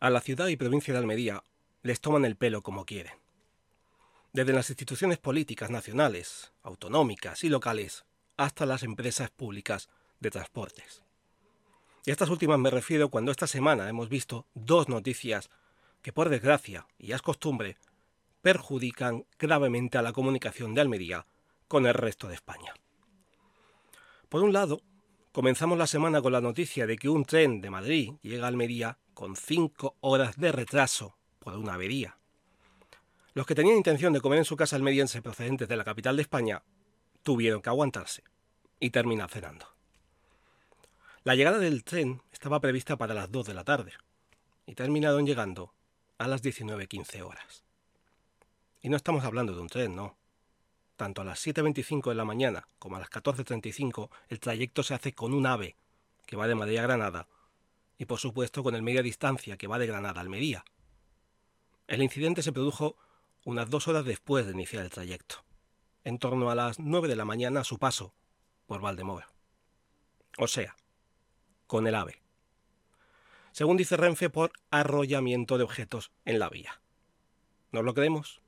A la ciudad y provincia de Almería les toman el pelo como quieren. Desde las instituciones políticas nacionales, autonómicas y locales, hasta las empresas públicas de transportes. Y a estas últimas me refiero cuando esta semana hemos visto dos noticias que por desgracia, y es costumbre, perjudican gravemente a la comunicación de Almería con el resto de España. Por un lado, comenzamos la semana con la noticia de que un tren de Madrid llega a Almería con cinco horas de retraso por una avería. Los que tenían intención de comer en su casa almeriense procedentes de la capital de España tuvieron que aguantarse y terminar cenando. La llegada del tren estaba prevista para las 2 de la tarde y terminaron llegando a las 19.15 horas. Y no estamos hablando de un tren, no. Tanto a las 7.25 de la mañana como a las 14.35 el trayecto se hace con un ave que va de Madrid a Granada y por supuesto con el media distancia que va de Granada a Almería. El incidente se produjo unas dos horas después de iniciar el trayecto, en torno a las 9 de la mañana a su paso por Valdemoro. O sea, con el ave. Según dice Renfe, por arrollamiento de objetos en la vía. ¿Nos lo creemos?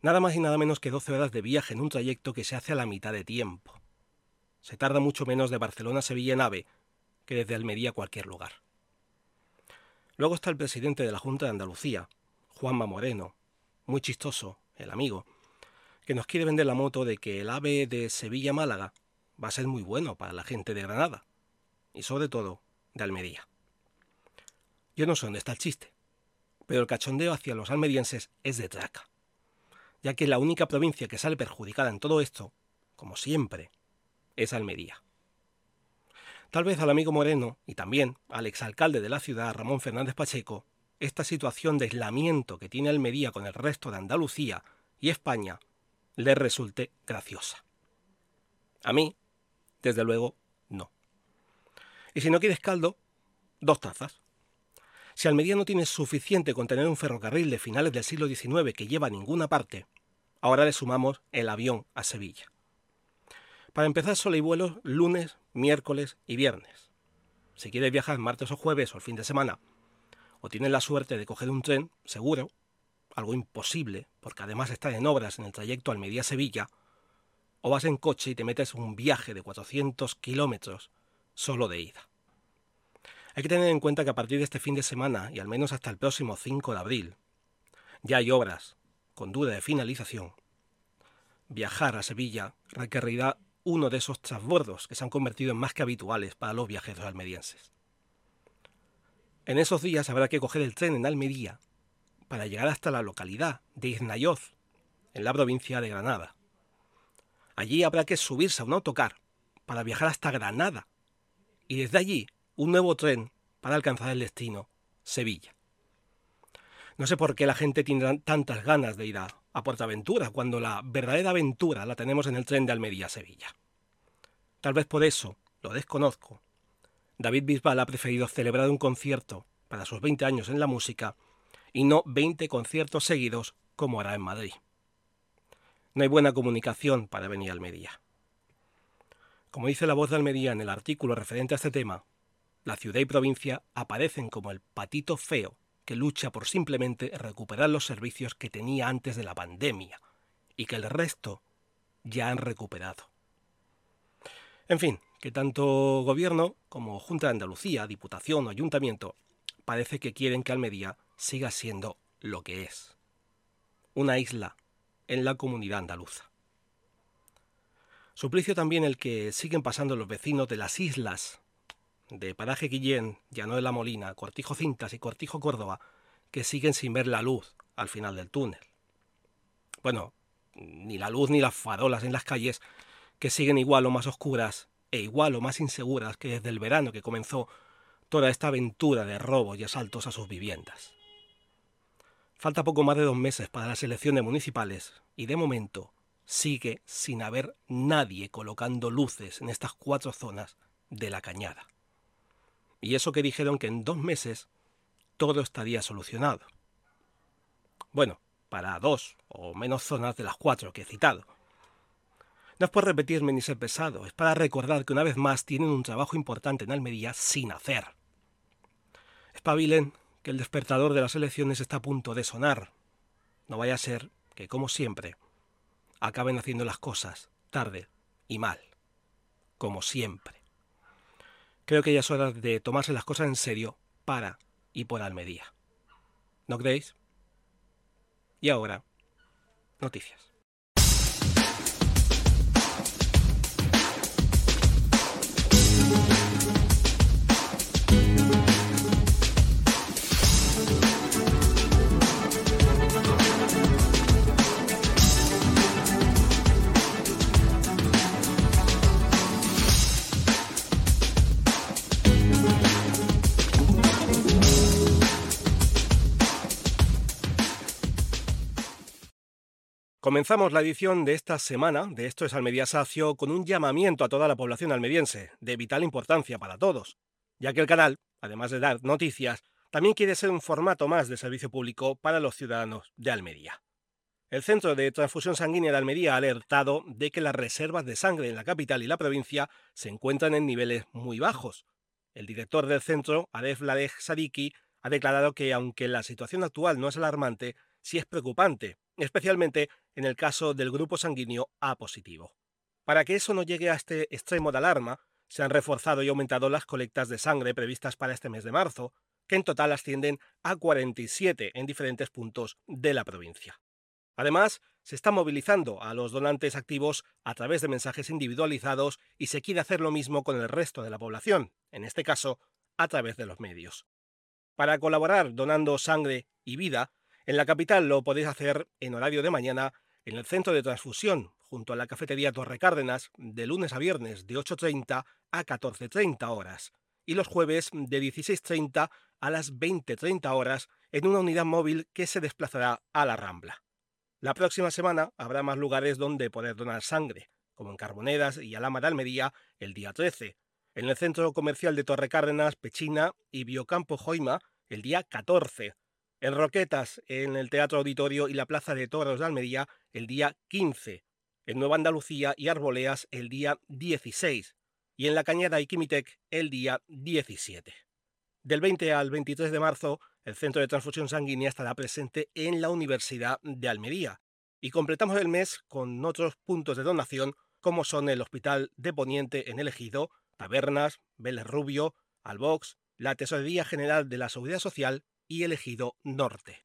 Nada más y nada menos que 12 horas de viaje en un trayecto que se hace a la mitad de tiempo. Se tarda mucho menos de Barcelona a Sevilla en AVE que desde Almería a cualquier lugar. Luego está el presidente de la Junta de Andalucía, Juanma Moreno, muy chistoso, el amigo, que nos quiere vender la moto de que el AVE de Sevilla-Málaga va a ser muy bueno para la gente de Granada y sobre todo de Almería. Yo no sé dónde está el chiste, pero el cachondeo hacia los almerienses es de traca, ya que la única provincia que sale perjudicada en todo esto, como siempre, es Almería. Tal vez al amigo Moreno y también al exalcalde de la ciudad, Ramón Fernández Pacheco, esta situación de aislamiento que tiene Almería con el resto de Andalucía y España le resulte graciosa. A mí, desde luego, no. Y si no quieres caldo, dos tazas. Si Almería no tiene suficiente con tener un ferrocarril de finales del siglo XIX que lleva a ninguna parte, ahora le sumamos el avión a Sevilla. Para empezar, solo hay vuelos lunes, miércoles y viernes. Si quieres viajar martes o jueves o el fin de semana, o tienes la suerte de coger un tren, seguro, algo imposible, porque además están en obras en el trayecto Almería-Sevilla, o vas en coche y te metes un viaje de 400 kilómetros solo de ida. Hay que tener en cuenta que a partir de este fin de semana y al menos hasta el próximo 5 de abril, ya hay obras con duda de finalización. Viajar a Sevilla requerirá uno de esos transbordos que se han convertido en más que habituales para los viajeros almerienses. En esos días habrá que coger el tren en Almería para llegar hasta la localidad de Isnayoz, en la provincia de Granada. Allí habrá que subirse a un autocar para viajar hasta Granada, y desde allí un nuevo tren para alcanzar el destino, Sevilla. No sé por qué la gente tiene tantas ganas de ir a, a Portaventura cuando la verdadera aventura la tenemos en el tren de Almería a Sevilla. Tal vez por eso, lo desconozco, David Bisbal ha preferido celebrar un concierto para sus 20 años en la música y no 20 conciertos seguidos como hará en Madrid. No hay buena comunicación para venir a Almería. Como dice la voz de Almería en el artículo referente a este tema, la ciudad y provincia aparecen como el patito feo que lucha por simplemente recuperar los servicios que tenía antes de la pandemia y que el resto ya han recuperado. En fin, que tanto gobierno como Junta de Andalucía, Diputación o Ayuntamiento parece que quieren que Almería siga siendo lo que es. Una isla en la comunidad andaluza. Suplicio también el que siguen pasando los vecinos de las islas de Paraje Guillén, Llano de la Molina, Cortijo Cintas y Cortijo Córdoba, que siguen sin ver la luz al final del túnel. Bueno, ni la luz ni las farolas en las calles, que siguen igual o más oscuras e igual o más inseguras que desde el verano que comenzó toda esta aventura de robos y asaltos a sus viviendas. Falta poco más de dos meses para las elecciones municipales y de momento sigue sin haber nadie colocando luces en estas cuatro zonas de la cañada. Y eso que dijeron que en dos meses todo estaría solucionado. Bueno, para dos o menos zonas de las cuatro que he citado. No es por repetirme ni ser pesado, es para recordar que una vez más tienen un trabajo importante en Almería sin hacer. Espabilen, que el despertador de las elecciones está a punto de sonar. No vaya a ser que, como siempre, acaben haciendo las cosas tarde y mal. Como siempre. Creo que ya es hora de tomarse las cosas en serio para y por Almería. ¿No creéis? Y ahora, noticias. Comenzamos la edición de esta semana de Esto es Almería Sacio con un llamamiento a toda la población almeriense, de vital importancia para todos, ya que el canal, además de dar noticias, también quiere ser un formato más de servicio público para los ciudadanos de Almería. El Centro de Transfusión Sanguínea de Almería ha alertado de que las reservas de sangre en la capital y la provincia se encuentran en niveles muy bajos. El director del centro, Aref Ladej Sadiki, ha declarado que aunque la situación actual no es alarmante, sí es preocupante, especialmente en el caso del grupo sanguíneo A positivo. Para que eso no llegue a este extremo de alarma, se han reforzado y aumentado las colectas de sangre previstas para este mes de marzo, que en total ascienden a 47 en diferentes puntos de la provincia. Además, se está movilizando a los donantes activos a través de mensajes individualizados y se quiere hacer lo mismo con el resto de la población, en este caso, a través de los medios. Para colaborar donando sangre y vida, en la capital lo podéis hacer en horario de mañana en el centro de transfusión, junto a la cafetería Torre Cárdenas, de lunes a viernes de 8.30 a 14.30 horas, y los jueves de 16.30 a las 20.30 horas en una unidad móvil que se desplazará a la Rambla. La próxima semana habrá más lugares donde poder donar sangre, como en Carbonedas y Alama de Almería el día 13, en el centro comercial de Torre Cárdenas, Pechina y Biocampo Joima el día 14, en Roquetas, en el Teatro Auditorio y la Plaza de Toros de Almería el día 15, en Nueva Andalucía y Arboleas el día 16 y en La Cañada y Quimitec el día 17. Del 20 al 23 de marzo, el Centro de Transfusión Sanguínea estará presente en la Universidad de Almería y completamos el mes con otros puntos de donación como son el Hospital de Poniente en el Ejido, Tabernas, Vélez Rubio, Albox, la Tesorería General de la Seguridad Social y elegido norte.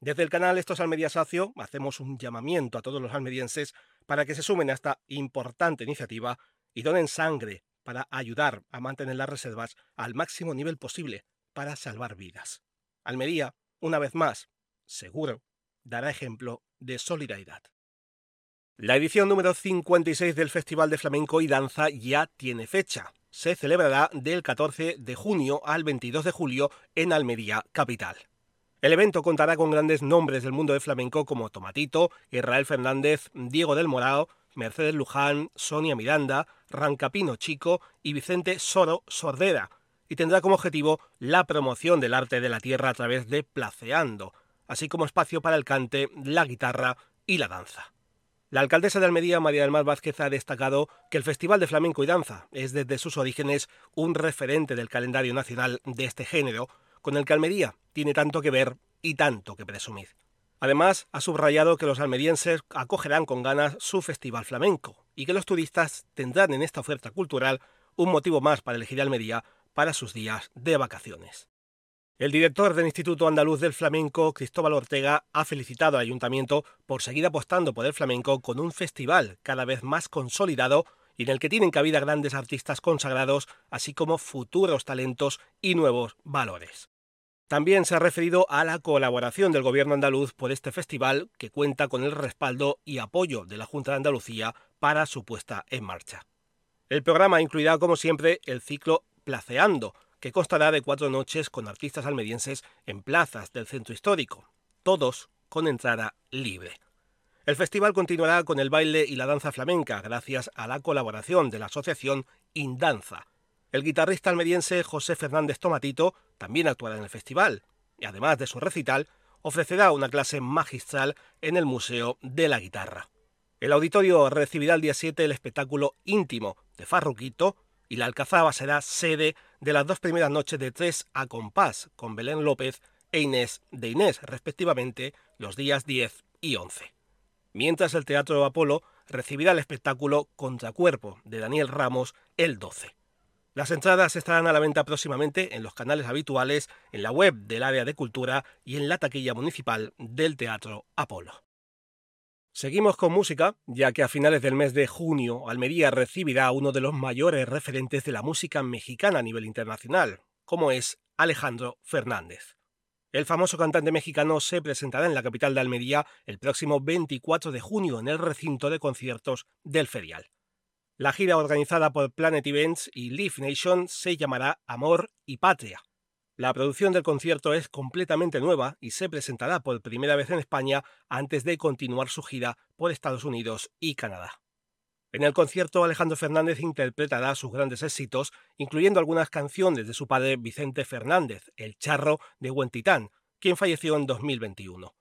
Desde el canal Estos Almería Sacio hacemos un llamamiento a todos los almerienses para que se sumen a esta importante iniciativa y donen sangre para ayudar a mantener las reservas al máximo nivel posible para salvar vidas. Almería, una vez más, seguro, dará ejemplo de solidaridad. La edición número 56 del Festival de Flamenco y Danza ya tiene fecha se celebrará del 14 de junio al 22 de julio en Almería, capital. El evento contará con grandes nombres del mundo del flamenco como Tomatito, Israel Fernández, Diego del Morao, Mercedes Luján, Sonia Miranda, Rancapino Chico y Vicente Soro Sordera, y tendrá como objetivo la promoción del arte de la tierra a través de Placeando, así como espacio para el cante, la guitarra y la danza. La alcaldesa de Almería, María del Mar Vázquez, ha destacado que el Festival de Flamenco y Danza es desde sus orígenes un referente del calendario nacional de este género, con el que Almería tiene tanto que ver y tanto que presumir. Además, ha subrayado que los almerienses acogerán con ganas su festival flamenco y que los turistas tendrán en esta oferta cultural un motivo más para elegir Almería para sus días de vacaciones. El director del Instituto Andaluz del Flamenco, Cristóbal Ortega, ha felicitado al ayuntamiento por seguir apostando por el flamenco con un festival cada vez más consolidado y en el que tienen cabida grandes artistas consagrados, así como futuros talentos y nuevos valores. También se ha referido a la colaboración del gobierno andaluz por este festival, que cuenta con el respaldo y apoyo de la Junta de Andalucía para su puesta en marcha. El programa incluirá, como siempre, el ciclo Placeando, que constará de cuatro noches con artistas almerienses en plazas del centro histórico, todos con entrada libre. El festival continuará con el baile y la danza flamenca gracias a la colaboración de la asociación Indanza. El guitarrista almeriense José Fernández Tomatito también actuará en el festival y además de su recital ofrecerá una clase magistral en el Museo de la Guitarra. El auditorio recibirá el día 7 el espectáculo íntimo de Farruquito y la Alcazaba será sede de las dos primeras noches de Tres a Compás con Belén López e Inés de Inés, respectivamente, los días 10 y 11. Mientras el Teatro Apolo recibirá el espectáculo Contracuerpo de Daniel Ramos el 12. Las entradas estarán a la venta próximamente en los canales habituales, en la web del área de cultura y en la taquilla municipal del Teatro Apolo. Seguimos con música, ya que a finales del mes de junio Almería recibirá a uno de los mayores referentes de la música mexicana a nivel internacional, como es Alejandro Fernández. El famoso cantante mexicano se presentará en la capital de Almería el próximo 24 de junio en el recinto de conciertos del Ferial. La gira organizada por Planet Events y Leaf Nation se llamará Amor y Patria. La producción del concierto es completamente nueva y se presentará por primera vez en España antes de continuar su gira por Estados Unidos y Canadá. En el concierto Alejandro Fernández interpretará sus grandes éxitos, incluyendo algunas canciones de su padre Vicente Fernández, el charro de Huentitán, quien falleció en 2021.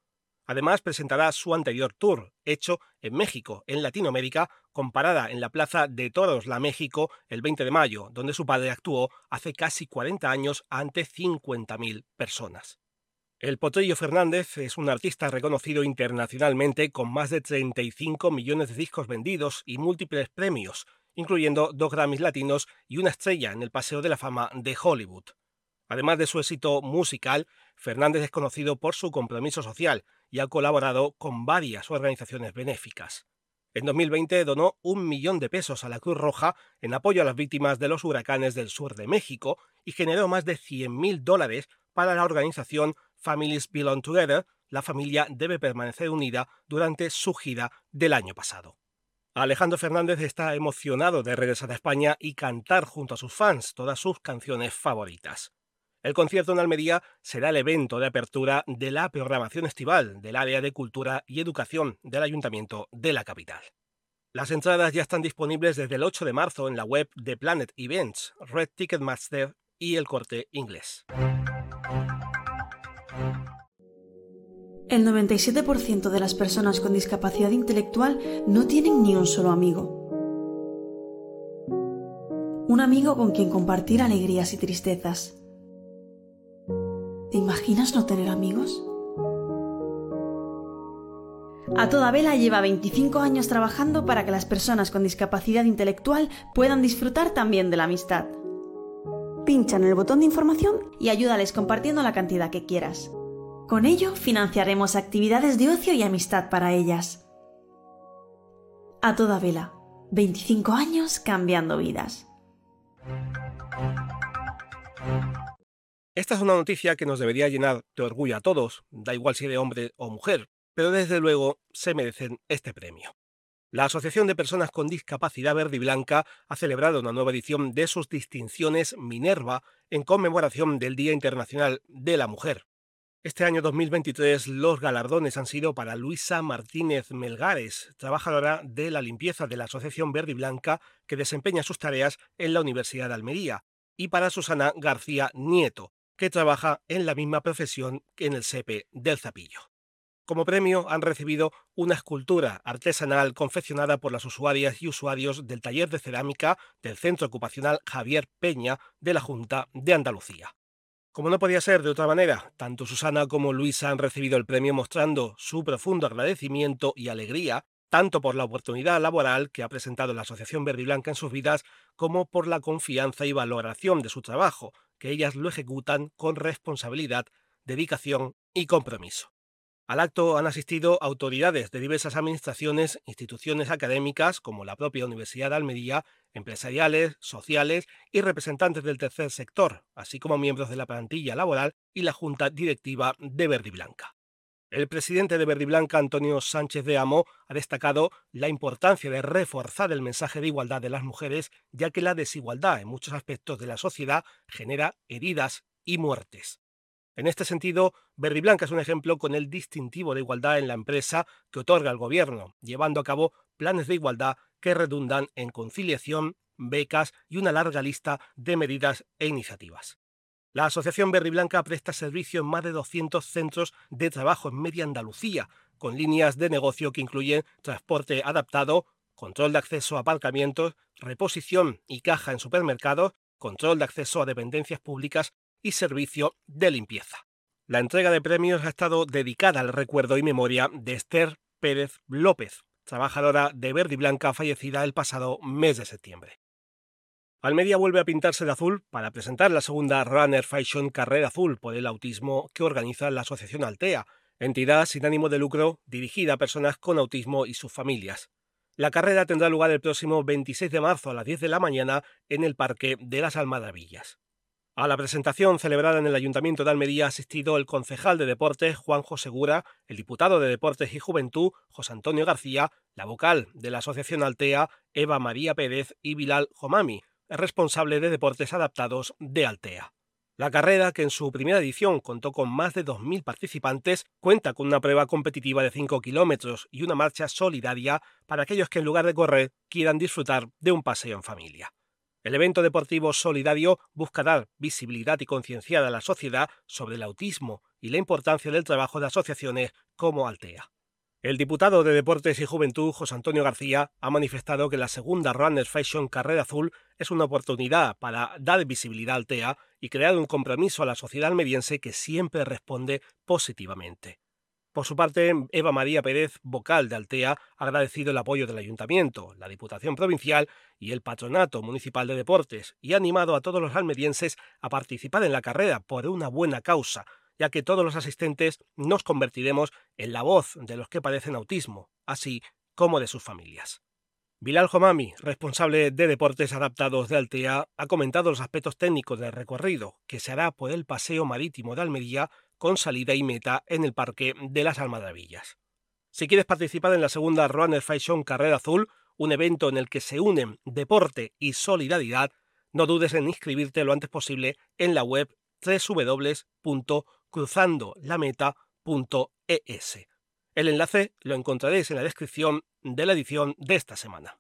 Además, presentará su anterior tour, hecho en México, en Latinoamérica, comparada en la Plaza de Toros La México el 20 de mayo, donde su padre actuó hace casi 40 años ante 50.000 personas. El Potrillo Fernández es un artista reconocido internacionalmente con más de 35 millones de discos vendidos y múltiples premios, incluyendo dos Grammys latinos y una estrella en el Paseo de la Fama de Hollywood. Además de su éxito musical, Fernández es conocido por su compromiso social y ha colaborado con varias organizaciones benéficas. En 2020 donó un millón de pesos a la Cruz Roja en apoyo a las víctimas de los huracanes del sur de México y generó más de 100.000 dólares para la organización Families Belong Together, la familia debe permanecer unida durante su gira del año pasado. Alejandro Fernández está emocionado de regresar a España y cantar junto a sus fans todas sus canciones favoritas. El concierto en Almería será el evento de apertura de la programación estival del área de cultura y educación del Ayuntamiento de la capital. Las entradas ya están disponibles desde el 8 de marzo en la web de Planet Events, Red Ticketmaster y el corte inglés. El 97% de las personas con discapacidad intelectual no tienen ni un solo amigo. Un amigo con quien compartir alegrías y tristezas ¿Te imaginas no tener amigos? A toda vela lleva 25 años trabajando para que las personas con discapacidad intelectual puedan disfrutar también de la amistad. Pincha en el botón de información y ayúdales compartiendo la cantidad que quieras. Con ello financiaremos actividades de ocio y amistad para ellas. A toda vela, 25 años cambiando vidas. Esta es una noticia que nos debería llenar de orgullo a todos, da igual si de hombre o mujer, pero desde luego se merecen este premio. La Asociación de Personas con Discapacidad Verde y Blanca ha celebrado una nueva edición de sus distinciones Minerva en conmemoración del Día Internacional de la Mujer. Este año 2023 los galardones han sido para Luisa Martínez Melgares, trabajadora de la limpieza de la Asociación Verde y Blanca que desempeña sus tareas en la Universidad de Almería, y para Susana García Nieto, que trabaja en la misma profesión que en el SEPE del Zapillo. Como premio han recibido una escultura artesanal confeccionada por las usuarias y usuarios del taller de cerámica del Centro Ocupacional Javier Peña de la Junta de Andalucía. Como no podía ser de otra manera, tanto Susana como Luisa han recibido el premio mostrando su profundo agradecimiento y alegría tanto por la oportunidad laboral que ha presentado la Asociación Verde y Blanca en sus vidas, como por la confianza y valoración de su trabajo, que ellas lo ejecutan con responsabilidad, dedicación y compromiso. Al acto han asistido autoridades de diversas administraciones, instituciones académicas como la propia Universidad de Almería, empresariales, sociales y representantes del tercer sector, así como miembros de la plantilla laboral y la Junta Directiva de Verde y Blanca. El presidente de Verde y Blanca, Antonio Sánchez de Amo, ha destacado la importancia de reforzar el mensaje de igualdad de las mujeres, ya que la desigualdad en muchos aspectos de la sociedad genera heridas y muertes. En este sentido, Verde y Blanca es un ejemplo con el distintivo de igualdad en la empresa que otorga el gobierno, llevando a cabo planes de igualdad que redundan en conciliación, becas y una larga lista de medidas e iniciativas. La Asociación Verde Blanca presta servicio en más de 200 centros de trabajo en media Andalucía, con líneas de negocio que incluyen transporte adaptado, control de acceso a aparcamientos, reposición y caja en supermercados, control de acceso a dependencias públicas y servicio de limpieza. La entrega de premios ha estado dedicada al recuerdo y memoria de Esther Pérez López, trabajadora de Verde y Blanca fallecida el pasado mes de septiembre. Almería vuelve a pintarse de azul para presentar la segunda Runner Fashion Carrera Azul por el autismo que organiza la Asociación Altea, entidad sin ánimo de lucro dirigida a personas con autismo y sus familias. La carrera tendrá lugar el próximo 26 de marzo a las 10 de la mañana en el Parque de las Almadavillas. A la presentación celebrada en el Ayuntamiento de Almería ha asistido el concejal de Deportes Juanjo Segura, el diputado de Deportes y Juventud José Antonio García, la vocal de la Asociación Altea Eva María Pérez y Bilal Jomami, responsable de Deportes Adaptados de Altea. La carrera, que en su primera edición contó con más de 2.000 participantes, cuenta con una prueba competitiva de 5 kilómetros y una marcha solidaria para aquellos que en lugar de correr quieran disfrutar de un paseo en familia. El evento deportivo solidario busca dar visibilidad y concienciar a la sociedad sobre el autismo y la importancia del trabajo de asociaciones como Altea. El diputado de Deportes y Juventud, José Antonio García, ha manifestado que la segunda Runners Fashion Carrera Azul es una oportunidad para dar visibilidad a Altea y crear un compromiso a la sociedad almeriense que siempre responde positivamente. Por su parte, Eva María Pérez, vocal de Altea, ha agradecido el apoyo del Ayuntamiento, la Diputación Provincial y el Patronato Municipal de Deportes y ha animado a todos los almerienses a participar en la carrera por una buena causa, ya que todos los asistentes nos convertiremos en la voz de los que padecen autismo, así como de sus familias. Bilal Jomami, responsable de deportes adaptados de Altea, ha comentado los aspectos técnicos del recorrido, que se hará por el paseo marítimo de Almería con salida y meta en el Parque de las Almadavillas. Si quieres participar en la segunda Runner Fashion Carrera Azul, un evento en el que se unen deporte y solidaridad, no dudes en inscribirte lo antes posible en la web www.cruzandolameta.es. El enlace lo encontraréis en la descripción de la edición de esta semana.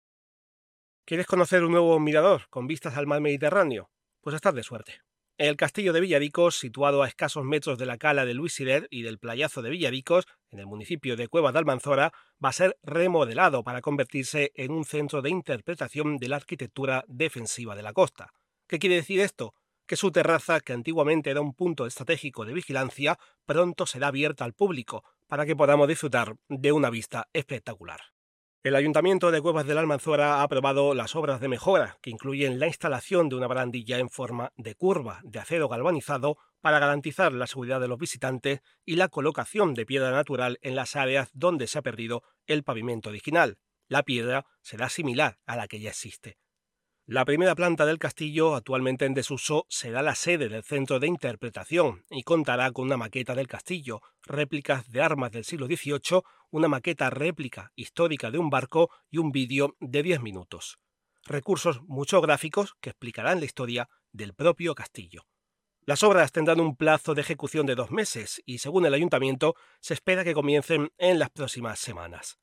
¿Quieres conocer un nuevo mirador con vistas al mar Mediterráneo? Pues estás de suerte. El castillo de Villadicos, situado a escasos metros de la cala de Luis y del playazo de Villadicos, en el municipio de Cuevas de Almanzora, va a ser remodelado para convertirse en un centro de interpretación de la arquitectura defensiva de la costa. ¿Qué quiere decir esto? Que su terraza, que antiguamente era un punto estratégico de vigilancia, pronto será abierta al público, para que podamos disfrutar de una vista espectacular. El Ayuntamiento de Cuevas de la Almanzora ha aprobado las obras de mejora, que incluyen la instalación de una barandilla en forma de curva de acero galvanizado para garantizar la seguridad de los visitantes y la colocación de piedra natural en las áreas donde se ha perdido el pavimento original. La piedra será similar a la que ya existe. La primera planta del castillo, actualmente en desuso, será la sede del centro de interpretación y contará con una maqueta del castillo, réplicas de armas del siglo XVIII, una maqueta réplica histórica de un barco y un vídeo de 10 minutos. Recursos mucho gráficos que explicarán la historia del propio castillo. Las obras tendrán un plazo de ejecución de dos meses y, según el ayuntamiento, se espera que comiencen en las próximas semanas.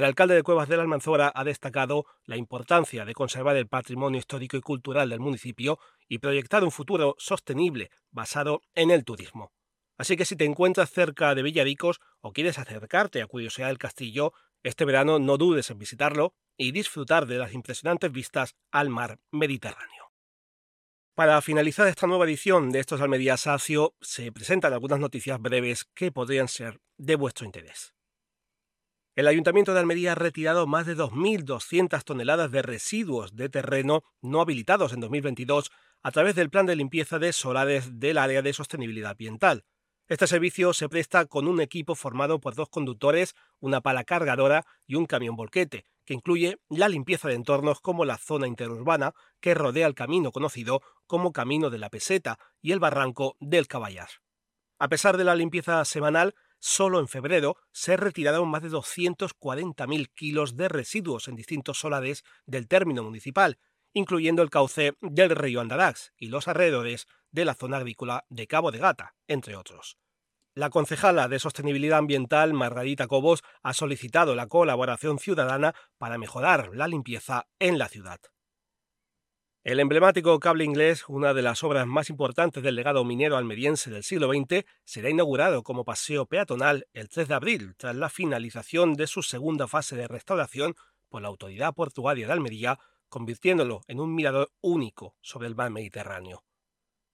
El alcalde de Cuevas de la Almanzora ha destacado la importancia de conservar el patrimonio histórico y cultural del municipio y proyectar un futuro sostenible basado en el turismo. Así que si te encuentras cerca de Villadicos o quieres acercarte a curiosidad del castillo, este verano no dudes en visitarlo y disfrutar de las impresionantes vistas al mar Mediterráneo. Para finalizar esta nueva edición de estos Almería Sacio, se presentan algunas noticias breves que podrían ser de vuestro interés. El Ayuntamiento de Almería ha retirado más de 2.200 toneladas de residuos de terreno no habilitados en 2022 a través del plan de limpieza de solares del área de sostenibilidad ambiental. Este servicio se presta con un equipo formado por dos conductores, una pala cargadora y un camión volquete, que incluye la limpieza de entornos como la zona interurbana que rodea el camino conocido como Camino de la Peseta y el barranco del Caballar. A pesar de la limpieza semanal, solo en febrero se retiraron más de 240.000 kilos de residuos en distintos solares del término municipal, incluyendo el cauce del río Andarax y los alrededores de la zona agrícola de Cabo de Gata, entre otros. La concejala de Sostenibilidad Ambiental, Margarita Cobos, ha solicitado la colaboración ciudadana para mejorar la limpieza en la ciudad. El emblemático cable inglés, una de las obras más importantes del legado minero almeriense del siglo XX, será inaugurado como paseo peatonal el 3 de abril, tras la finalización de su segunda fase de restauración por la Autoridad Portuaria de Almería, convirtiéndolo en un mirador único sobre el mar Mediterráneo.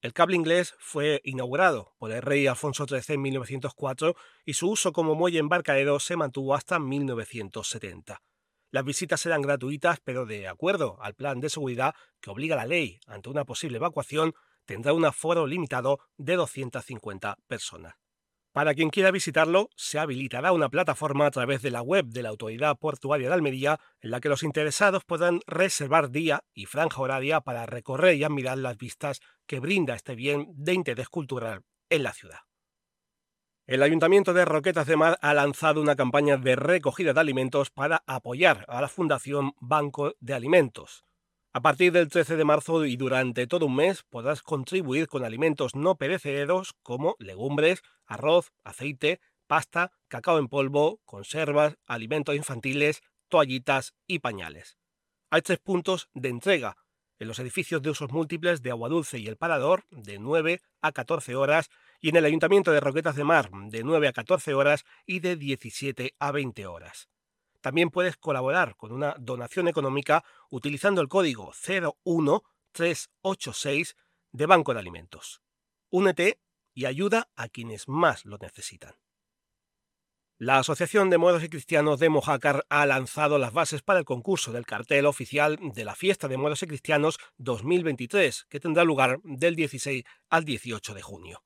El cable inglés fue inaugurado por el rey Alfonso XIII en 1904 y su uso como muelle embarcadero se mantuvo hasta 1970. Las visitas eran gratuitas, pero de acuerdo al plan de seguridad que obliga la ley ante una posible evacuación, tendrá un aforo limitado de 250 personas. Para quien quiera visitarlo, se habilitará una plataforma a través de la web de la Autoridad Portuaria de Almería en la que los interesados podrán reservar día y franja horaria para recorrer y admirar las vistas que brinda este bien de interés cultural en la ciudad. El Ayuntamiento de Roquetas de Mar ha lanzado una campaña de recogida de alimentos para apoyar a la Fundación Banco de Alimentos. A partir del 13 de marzo y durante todo un mes podrás contribuir con alimentos no perecederos como legumbres, arroz, aceite, pasta, cacao en polvo, conservas, alimentos infantiles, toallitas y pañales. Hay tres puntos de entrega en los edificios de usos múltiples de Agua Dulce y El Parador de 9 a 14 horas y en el Ayuntamiento de Roquetas de Mar de 9 a 14 horas y de 17 a 20 horas. También puedes colaborar con una donación económica utilizando el código 01386 de Banco de Alimentos. Únete y ayuda a quienes más lo necesitan. La Asociación de Moros y Cristianos de Mojácar ha lanzado las bases para el concurso del cartel oficial de la Fiesta de Moros y Cristianos 2023, que tendrá lugar del 16 al 18 de junio.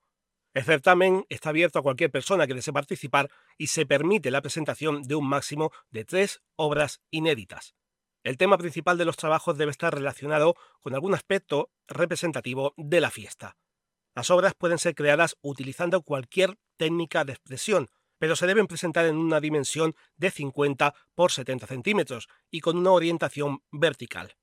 El certamen está abierto a cualquier persona que desee participar y se permite la presentación de un máximo de tres obras inéditas. El tema principal de los trabajos debe estar relacionado con algún aspecto representativo de la fiesta. Las obras pueden ser creadas utilizando cualquier técnica de expresión, pero se deben presentar en una dimensión de 50 por 70 centímetros y con una orientación vertical.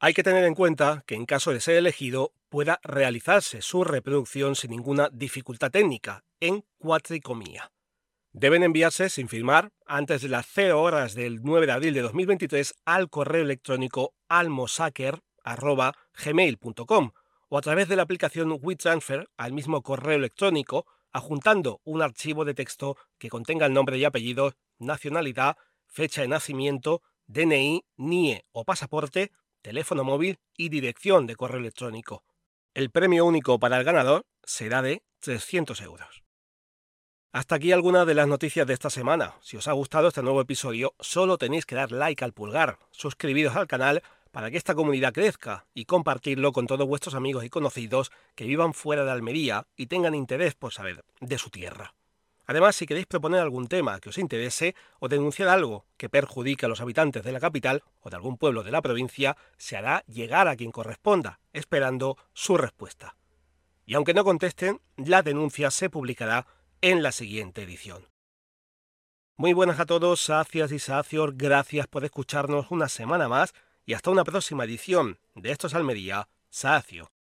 Hay que tener en cuenta que en caso de ser elegido pueda realizarse su reproducción sin ninguna dificultad técnica, en cuatricomía. Deben enviarse sin firmar antes de las 0 horas del 9 de abril de 2023 al correo electrónico almosaker.gmail.com o a través de la aplicación WeTransfer al mismo correo electrónico, adjuntando un archivo de texto que contenga el nombre y apellido, nacionalidad, fecha de nacimiento, DNI, NIE o pasaporte teléfono móvil y dirección de correo electrónico. El premio único para el ganador será de 300 euros. Hasta aquí algunas de las noticias de esta semana. Si os ha gustado este nuevo episodio, solo tenéis que dar like al pulgar, suscribiros al canal para que esta comunidad crezca y compartirlo con todos vuestros amigos y conocidos que vivan fuera de Almería y tengan interés por saber de su tierra. Además, si queréis proponer algún tema que os interese o denunciar algo que perjudique a los habitantes de la capital o de algún pueblo de la provincia, se hará llegar a quien corresponda, esperando su respuesta. Y aunque no contesten, la denuncia se publicará en la siguiente edición. Muy buenas a todos, sacias y sacios, gracias por escucharnos una semana más y hasta una próxima edición de Estos Almería, Sacio.